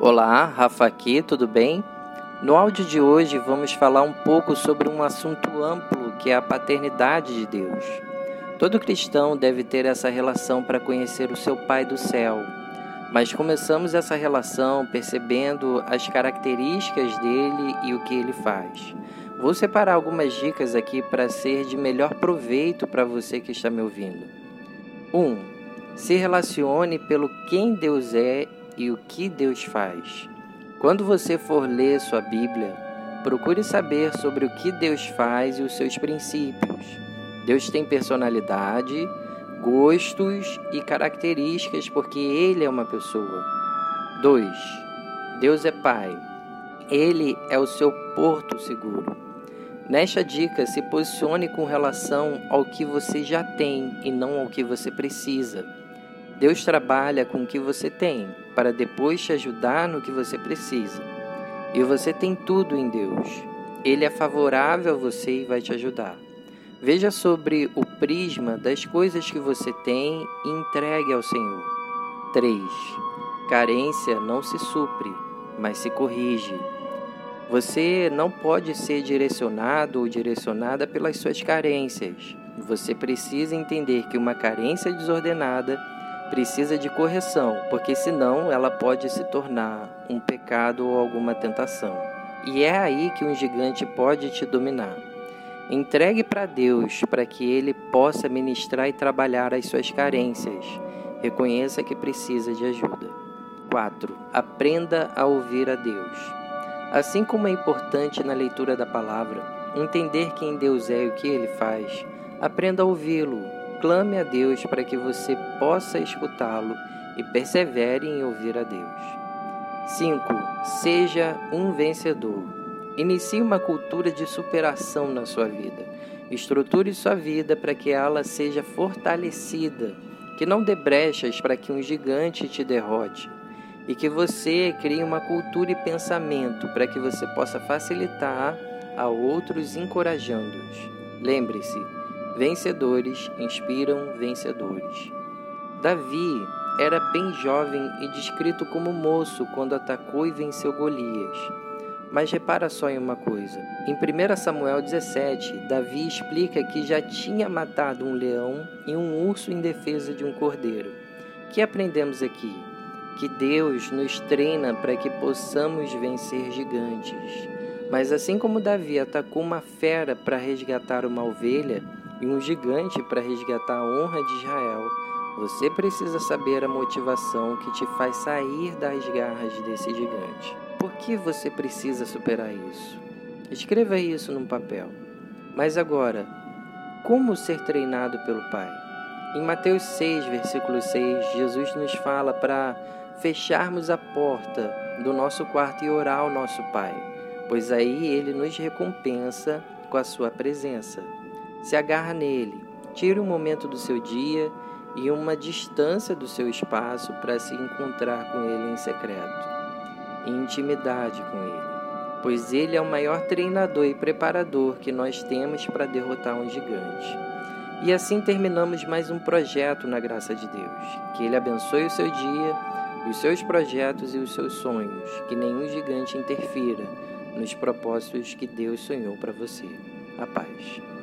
Olá, Rafa aqui, tudo bem? No áudio de hoje vamos falar um pouco sobre um assunto amplo que é a paternidade de Deus. Todo cristão deve ter essa relação para conhecer o seu Pai do céu. Mas começamos essa relação percebendo as características dele e o que ele faz. Vou separar algumas dicas aqui para ser de melhor proveito para você que está me ouvindo. 1. Um, se relacione pelo quem Deus é e o que Deus faz. Quando você for ler sua Bíblia, procure saber sobre o que Deus faz e os seus princípios. Deus tem personalidade, gostos e características porque Ele é uma pessoa. 2. Deus é Pai. Ele é o seu porto seguro. Nesta dica, se posicione com relação ao que você já tem e não ao que você precisa. Deus trabalha com o que você tem para depois te ajudar no que você precisa. E você tem tudo em Deus. Ele é favorável a você e vai te ajudar. Veja sobre o prisma das coisas que você tem e entregue ao Senhor. 3. Carência não se supre, mas se corrige. Você não pode ser direcionado ou direcionada pelas suas carências. Você precisa entender que uma carência desordenada precisa de correção, porque senão ela pode se tornar um pecado ou alguma tentação. E é aí que um gigante pode te dominar. Entregue para Deus para que Ele possa ministrar e trabalhar as suas carências. Reconheça que precisa de ajuda. 4. Aprenda a ouvir a Deus. Assim como é importante na leitura da palavra entender quem Deus é e o que ele faz, aprenda a ouvi-lo. Clame a Deus para que você possa escutá-lo e persevere em ouvir a Deus. 5. Seja um vencedor. Inicie uma cultura de superação na sua vida. Estruture sua vida para que ela seja fortalecida, que não dê brechas para que um gigante te derrote e que você crie uma cultura e pensamento para que você possa facilitar a outros encorajando-os. Lembre-se, vencedores inspiram vencedores. Davi era bem jovem e descrito como moço quando atacou e venceu Golias. Mas repara só em uma coisa. Em 1 Samuel 17, Davi explica que já tinha matado um leão e um urso em defesa de um cordeiro. O que aprendemos aqui? que Deus nos treina para que possamos vencer gigantes. Mas assim como Davi atacou uma fera para resgatar uma ovelha e um gigante para resgatar a honra de Israel, você precisa saber a motivação que te faz sair das garras desse gigante. Por que você precisa superar isso? Escreva isso num papel. Mas agora, como ser treinado pelo Pai? Em Mateus 6, versículo 6, Jesus nos fala para fecharmos a porta do nosso quarto e orar ao nosso Pai, pois aí ele nos recompensa com a sua presença. Se agarra nele, tire um momento do seu dia e uma distância do seu espaço para se encontrar com ele em secreto, em intimidade com ele, pois ele é o maior treinador e preparador que nós temos para derrotar um gigante. E assim terminamos mais um projeto na graça de Deus. Que Ele abençoe o seu dia os seus projetos e os seus sonhos, que nenhum gigante interfira nos propósitos que Deus sonhou para você. A paz.